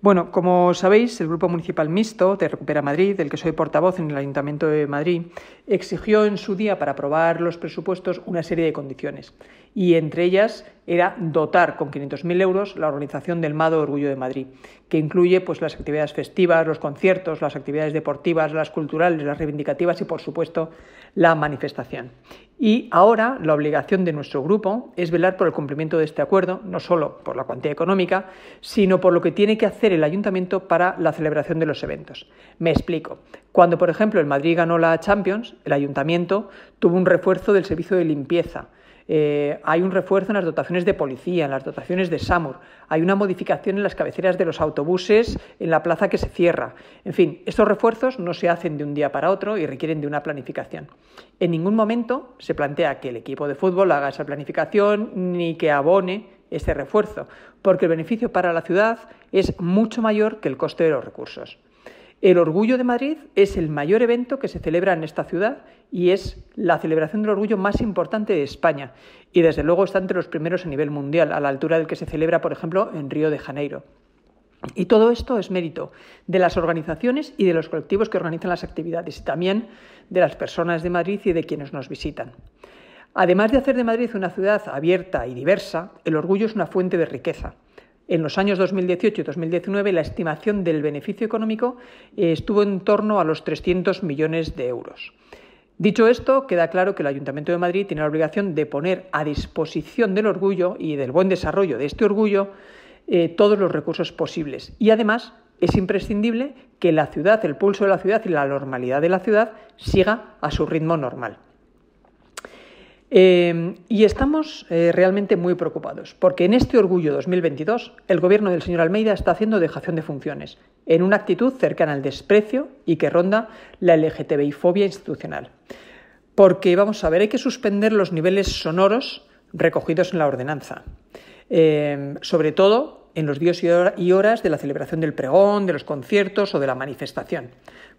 Speaker 3: Bueno, como sabéis, el Grupo Municipal Mixto de Recupera Madrid, del que soy portavoz en el Ayuntamiento de Madrid, exigió en su día para aprobar los presupuestos una serie de condiciones y entre ellas era dotar con 500.000 euros la organización del Mado Orgullo de Madrid, que incluye pues, las actividades festivas, los conciertos, las actividades deportivas, las culturales, las reivindicativas y, por supuesto, la manifestación. Y ahora la obligación de nuestro grupo es velar por el cumplimiento de este acuerdo, no solo por la cuantía económica, sino por lo que tiene que hacer el ayuntamiento para la celebración de los eventos. Me explico. Cuando, por ejemplo, el Madrid ganó la Champions, el ayuntamiento tuvo un refuerzo del servicio de limpieza eh, hay un refuerzo en las dotaciones de policía, en las dotaciones de SAMUR, hay una modificación en las cabeceras de los autobuses en la plaza que se cierra. En fin, estos refuerzos no se hacen de un día para otro y requieren de una planificación. En ningún momento se plantea que el equipo de fútbol haga esa planificación ni que abone ese refuerzo, porque el beneficio para la ciudad es mucho mayor que el coste de los recursos. El Orgullo de Madrid es el mayor evento que se celebra en esta ciudad y es la celebración del orgullo más importante de España y desde luego está entre los primeros a nivel mundial, a la altura del que se celebra, por ejemplo, en Río de Janeiro. Y todo esto es mérito de las organizaciones y de los colectivos que organizan las actividades y también de las personas de Madrid y de quienes nos visitan. Además de hacer de Madrid una ciudad abierta y diversa, el orgullo es una fuente de riqueza. En los años 2018 y 2019 la estimación del beneficio económico eh, estuvo en torno a los 300 millones de euros. Dicho esto, queda claro que el Ayuntamiento de Madrid tiene la obligación de poner a disposición del orgullo y del buen desarrollo de este orgullo eh, todos los recursos posibles. Y además es imprescindible que la ciudad, el pulso de la ciudad y la normalidad de la ciudad siga a su ritmo normal. Eh, y estamos eh, realmente muy preocupados, porque en este Orgullo 2022 el gobierno del señor Almeida está haciendo dejación de funciones, en una actitud cercana al desprecio y que ronda la LGTBI-fobia institucional. Porque, vamos a ver, hay que suspender los niveles sonoros recogidos en la ordenanza, eh, sobre todo en los días y horas de la celebración del pregón, de los conciertos o de la manifestación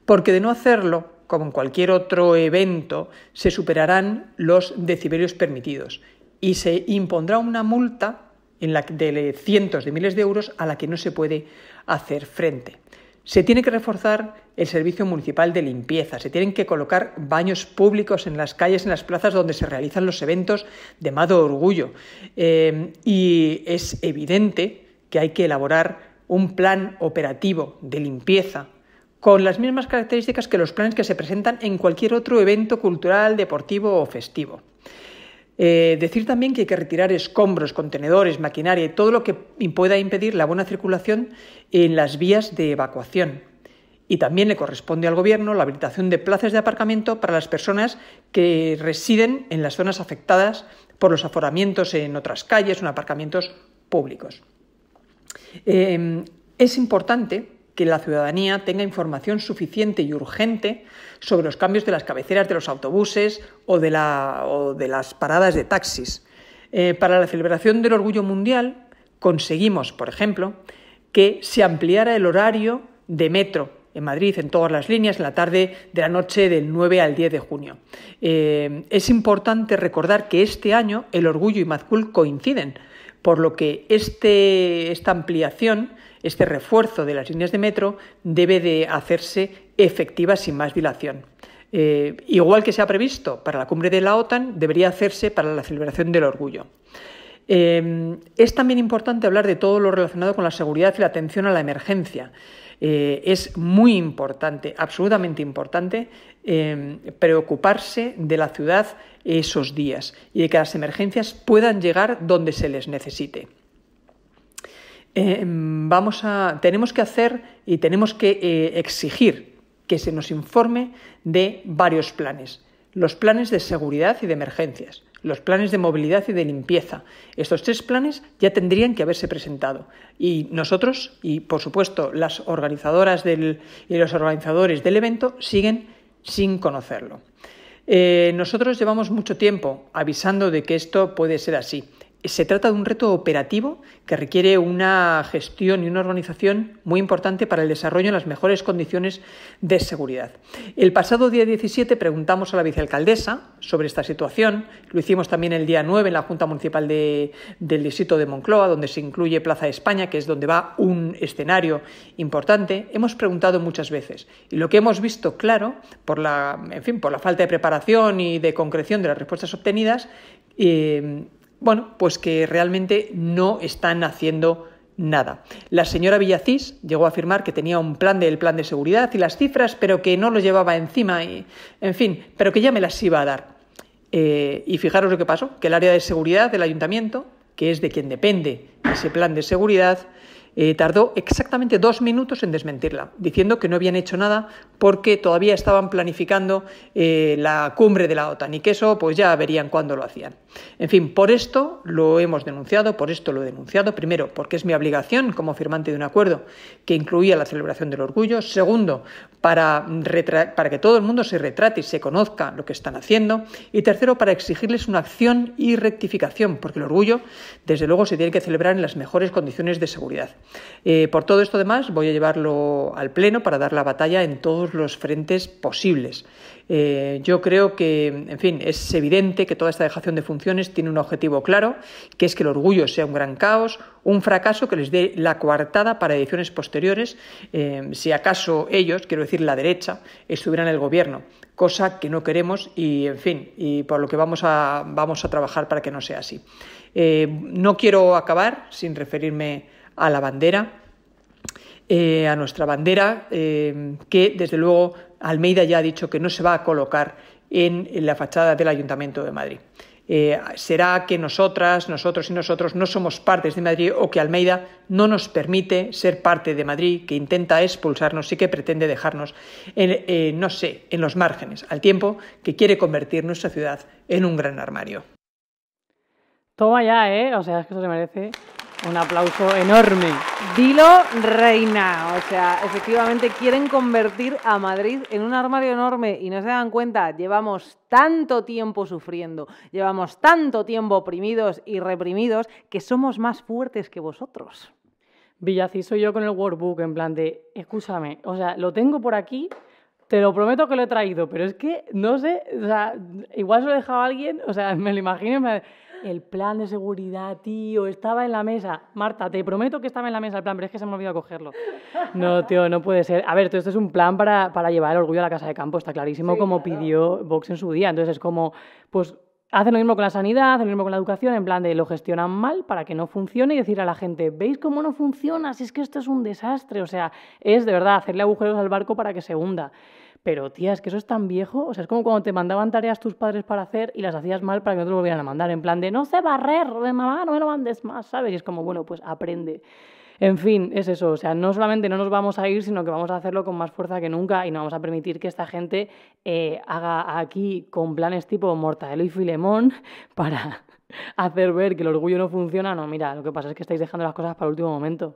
Speaker 3: porque de no hacerlo, como en cualquier otro evento, se superarán los decibelios permitidos y se impondrá una multa de cientos de miles de euros a la que no se puede hacer frente. Se tiene que reforzar el servicio municipal de limpieza, se tienen que colocar baños públicos en las calles, en las plazas donde se realizan los eventos de Mado Orgullo. Eh, y es evidente que hay que elaborar un plan operativo de limpieza con las mismas características que los planes que se presentan en cualquier otro evento cultural, deportivo o festivo. Eh, decir también que hay que retirar escombros, contenedores, maquinaria y todo lo que pueda impedir la buena circulación en las vías de evacuación. Y también le corresponde al Gobierno la habilitación de plazas de aparcamiento para las personas que residen en las zonas afectadas por los aforamientos en otras calles o en aparcamientos públicos. Eh, es importante que la ciudadanía tenga información suficiente y urgente sobre los cambios de las cabeceras de los autobuses o de, las paradas de taxis. Eh, para la celebración del Orgullo Mundial conseguimos, por ejemplo, que se ampliara el horario de metro en Madrid, en todas las líneas, en la tarde de la noche del 9 al 10 de junio. Eh, es importante recordar que este año el Orgullo y Mazcul coinciden, por lo que este, esta ampliación este refuerzo de las líneas de metro debe de hacerse efectiva sin más dilación. Eh, igual que se ha previsto para la cumbre de la OTAN, debería hacerse para la celebración del orgullo. Eh, es también importante hablar de todo lo relacionado con la seguridad y la atención a la emergencia. Eh, es muy importante, absolutamente importante, preocuparse de la ciudad esos días y de que las emergencias puedan llegar donde se les necesite. Eh, vamos a, tenemos que hacer y tenemos que eh, exigir que se nos informe de varios planes. Los planes de seguridad y de emergencias, los planes de movilidad y de limpieza. Estos tres planes ya tendrían que haberse presentado. Y nosotros, y por supuesto las organizadoras del, y los organizadores del evento, siguen sin conocerlo. Eh, nosotros llevamos mucho tiempo avisando de que esto puede ser así se trata de un reto operativo que requiere una gestión y una organización muy importante para el desarrollo en las mejores condiciones de seguridad. El pasado día 17 preguntamos a la vicealcaldesa sobre esta situación. Lo hicimos también el día 9 en la Junta Municipal del Distrito de Moncloa, donde se incluye Plaza de España, que es donde va un escenario importante. Hemos preguntado muchas veces y lo que hemos visto claro, por la, en fin, por la falta de preparación y de concreción de las respuestas obtenidas, eh, bueno, pues que realmente no están haciendo nada. La señora Villacís llegó a afirmar que tenía un plan del plan de seguridad y las cifras, pero que no lo llevaba encima, y, en fin, pero que ya me las iba a dar. Eh, y fijaros lo que pasó, que el área de seguridad del ayuntamiento, que es de quien depende ese plan de seguridad, eh, tardó exactamente dos minutos en desmentirla, diciendo que no habían hecho nada porque todavía estaban planificando eh, la cumbre de la OTAN y que eso pues ya verían cuándo lo hacían. En fin, por esto lo hemos denunciado, por esto lo he denunciado. Primero, porque es mi obligación como firmante de un acuerdo que incluía la celebración del orgullo. Segundo, para, para que todo el mundo se retrate y se conozca lo que están haciendo. Y tercero, para exigirles una acción y rectificación, porque el orgullo, desde luego, se tiene que celebrar en las mejores condiciones de seguridad. Eh, por todo esto, además, voy a llevarlo al Pleno para dar la batalla en todos los frentes posibles. Eh, yo creo que, en fin, es evidente que toda esta dejación de funciones tiene un objetivo claro, que es que el orgullo sea un gran caos, un fracaso que les dé la coartada para ediciones posteriores, eh, si acaso ellos, quiero decir la derecha, estuvieran en el gobierno, cosa que no queremos y, en fin, y por lo que vamos a, vamos a trabajar para que no sea así. No quiero acabar sin referirme a la bandera. a nuestra bandera, que desde luego Almeida ya ha dicho que no se va a colocar en, la fachada del Ayuntamiento de Madrid. Eh, ¿Será que nosotras, nosotros y nosotros no somos partes de Madrid o que Almeida no nos permite ser parte de Madrid, que intenta expulsarnos y que pretende dejarnos, en, eh, no sé, en los márgenes, al tiempo que quiere convertir nuestra ciudad en un gran armario?
Speaker 2: Toma ya, ¿eh? O sea, es que eso se merece un aplauso enorme.
Speaker 1: Dilo, reina. O sea, efectivamente quieren convertir a Madrid en un armario enorme y no se dan cuenta. Llevamos tanto tiempo sufriendo, llevamos tanto tiempo oprimidos y reprimidos que somos más fuertes que vosotros.
Speaker 2: Villací soy yo con el workbook en plan de, escúchame, o sea, lo tengo por aquí, te lo prometo que lo he traído, pero es que no sé, o sea, igual se lo he dejado a alguien, o sea, me lo imagino me el plan de seguridad, tío, estaba en la mesa. Marta, te prometo que estaba en la mesa el plan, pero es que se me olvidó cogerlo. No, tío, no puede ser. A ver, todo esto es un plan para, para llevar el orgullo a la casa de campo, está clarísimo, como pidió Vox en su día. Entonces es como, pues hacen lo mismo con la sanidad, hacen lo mismo con la educación, en plan de lo gestionan mal para que no funcione y decir a la gente, ¿veis cómo no funciona? Si es que esto es un desastre. O sea, es de verdad hacerle agujeros al barco para que se hunda. Pero, tía, es que eso es tan viejo. O sea, es como cuando te mandaban tareas tus padres para hacer y las hacías mal para que no te lo volvieran a mandar. En plan de, no sé barrer, de mamá, no me lo mandes más, ¿sabes? Y es como, bueno, pues aprende. En fin, es eso. O sea, no solamente no nos vamos a ir, sino que vamos a hacerlo con más fuerza que nunca y no vamos a permitir que esta gente eh, haga aquí con planes tipo Mortadelo y Filemón para hacer ver que el orgullo no funciona. No, mira, lo que pasa es que estáis dejando las cosas para el último momento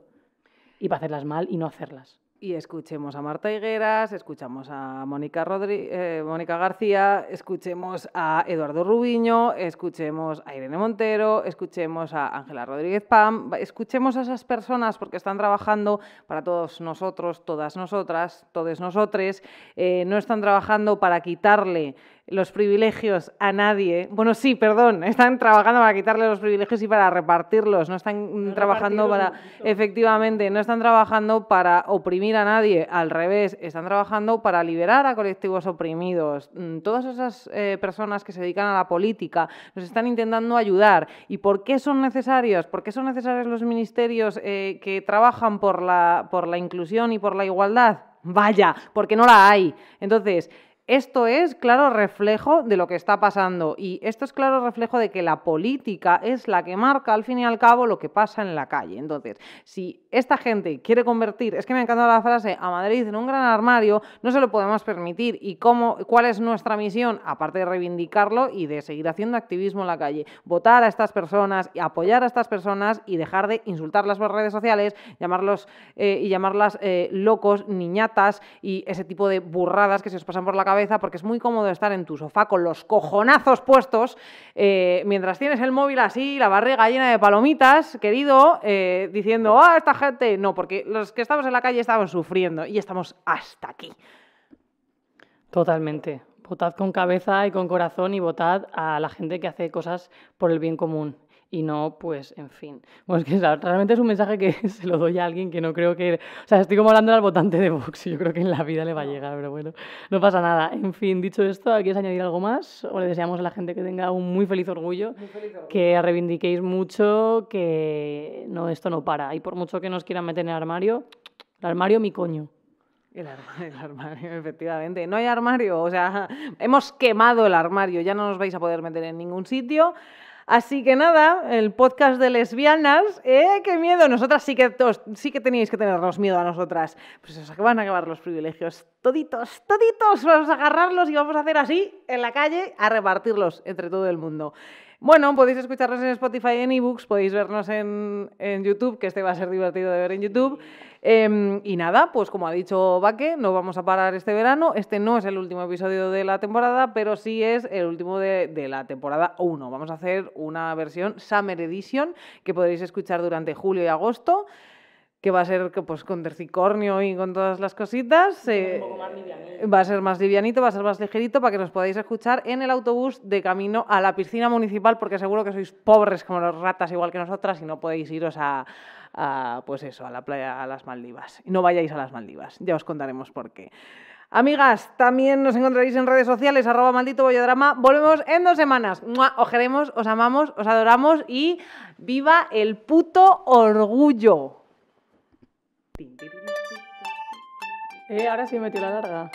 Speaker 2: y para hacerlas mal y no hacerlas
Speaker 1: y escuchemos a Marta Higueras, escuchamos a Mónica, eh, Mónica García, escuchemos a Eduardo Rubiño, escuchemos a Irene Montero, escuchemos a Ángela Rodríguez Pam, escuchemos a esas personas porque están trabajando para todos nosotros, todas nosotras, todos nosotres, eh, no están trabajando para quitarle los privilegios a nadie. Bueno, sí, perdón, están trabajando para quitarle los privilegios y para repartirlos, no están trabajando para, efectivamente, no están trabajando para oprimir a nadie, al revés, están trabajando para liberar a colectivos oprimidos. Mm, todas esas eh, personas que se dedican a la política nos están intentando ayudar. ¿Y por qué son necesarios? ¿Por qué son necesarios los ministerios eh, que trabajan por la, por la inclusión y por la igualdad? Vaya, porque no la hay. Entonces, esto es claro reflejo de lo que está pasando y esto es claro reflejo de que la política es la que marca al fin y al cabo lo que pasa en la calle. Entonces, si esta gente quiere convertir, es que me ha encantado la frase, a Madrid en un gran armario, no se lo podemos permitir. ¿Y cómo, cuál es nuestra misión? Aparte de reivindicarlo y de seguir haciendo activismo en la calle, votar a estas personas, y apoyar a estas personas y dejar de insultarlas por redes sociales, llamarlos eh, y llamarlas eh, locos, niñatas y ese tipo de burradas que se os pasan por la cabeza cabeza porque es muy cómodo estar en tu sofá con los cojonazos puestos eh, mientras tienes el móvil así, la barriga llena de palomitas, querido, eh, diciendo, ah, esta gente. No, porque los que estamos en la calle estamos sufriendo y estamos hasta aquí.
Speaker 2: Totalmente. Votad con cabeza y con corazón y votad a la gente que hace cosas por el bien común y no, pues, en fin. Pues que realmente es un mensaje que se lo doy a alguien que no creo que... O sea, estoy como hablando al votante de Vox y yo creo que en la vida le va a llegar, pero bueno, no pasa nada. En fin, dicho esto, ¿quieres añadir algo más? ¿O le deseamos a la gente que tenga un muy feliz orgullo? Que reivindiquéis mucho, que no, esto no para. Y por mucho que nos quieran meter en el armario, el armario mi coño.
Speaker 1: El armario, el armario, efectivamente. No hay armario, o sea, hemos quemado el armario, ya no nos vais a poder meter en ningún sitio. Así que nada, el podcast de lesbianas, ¡eh, qué miedo! Nosotras sí que, sí que teníais que tenernos miedo a nosotras. Pues se van a acabar los privilegios. Toditos, toditos, vamos a agarrarlos y vamos a hacer así en la calle a repartirlos entre todo el mundo. Bueno, podéis escucharnos en Spotify en ebooks, podéis vernos en, en, YouTube, que este va a ser divertido de ver en YouTube. Em, y nada, pues como ha dicho Baque, no vamos a parar este verano. Este no es el último episodio de la temporada, pero sí es el último de, de la temporada 1. Vamos a hacer una versión Summer Edition que podréis escuchar durante julio y agosto que va a ser pues, con tercicornio y con todas las cositas.
Speaker 2: Eh,
Speaker 1: va a ser más livianito, va a ser más ligerito para que nos podáis escuchar en el autobús de camino a la piscina municipal, porque seguro que sois pobres como los ratas, igual que nosotras, y no podéis iros a, pues eso, a la playa, a las Maldivas. Y no vayáis a las Maldivas, ya os contaremos por qué. Amigas, también nos encontraréis en redes sociales, arroba maldito bollodrama. Volvemos en dos semanas. Os queremos, os amamos, os adoramos y viva el puto orgullo.
Speaker 2: Eh, ahora sí metió la larga.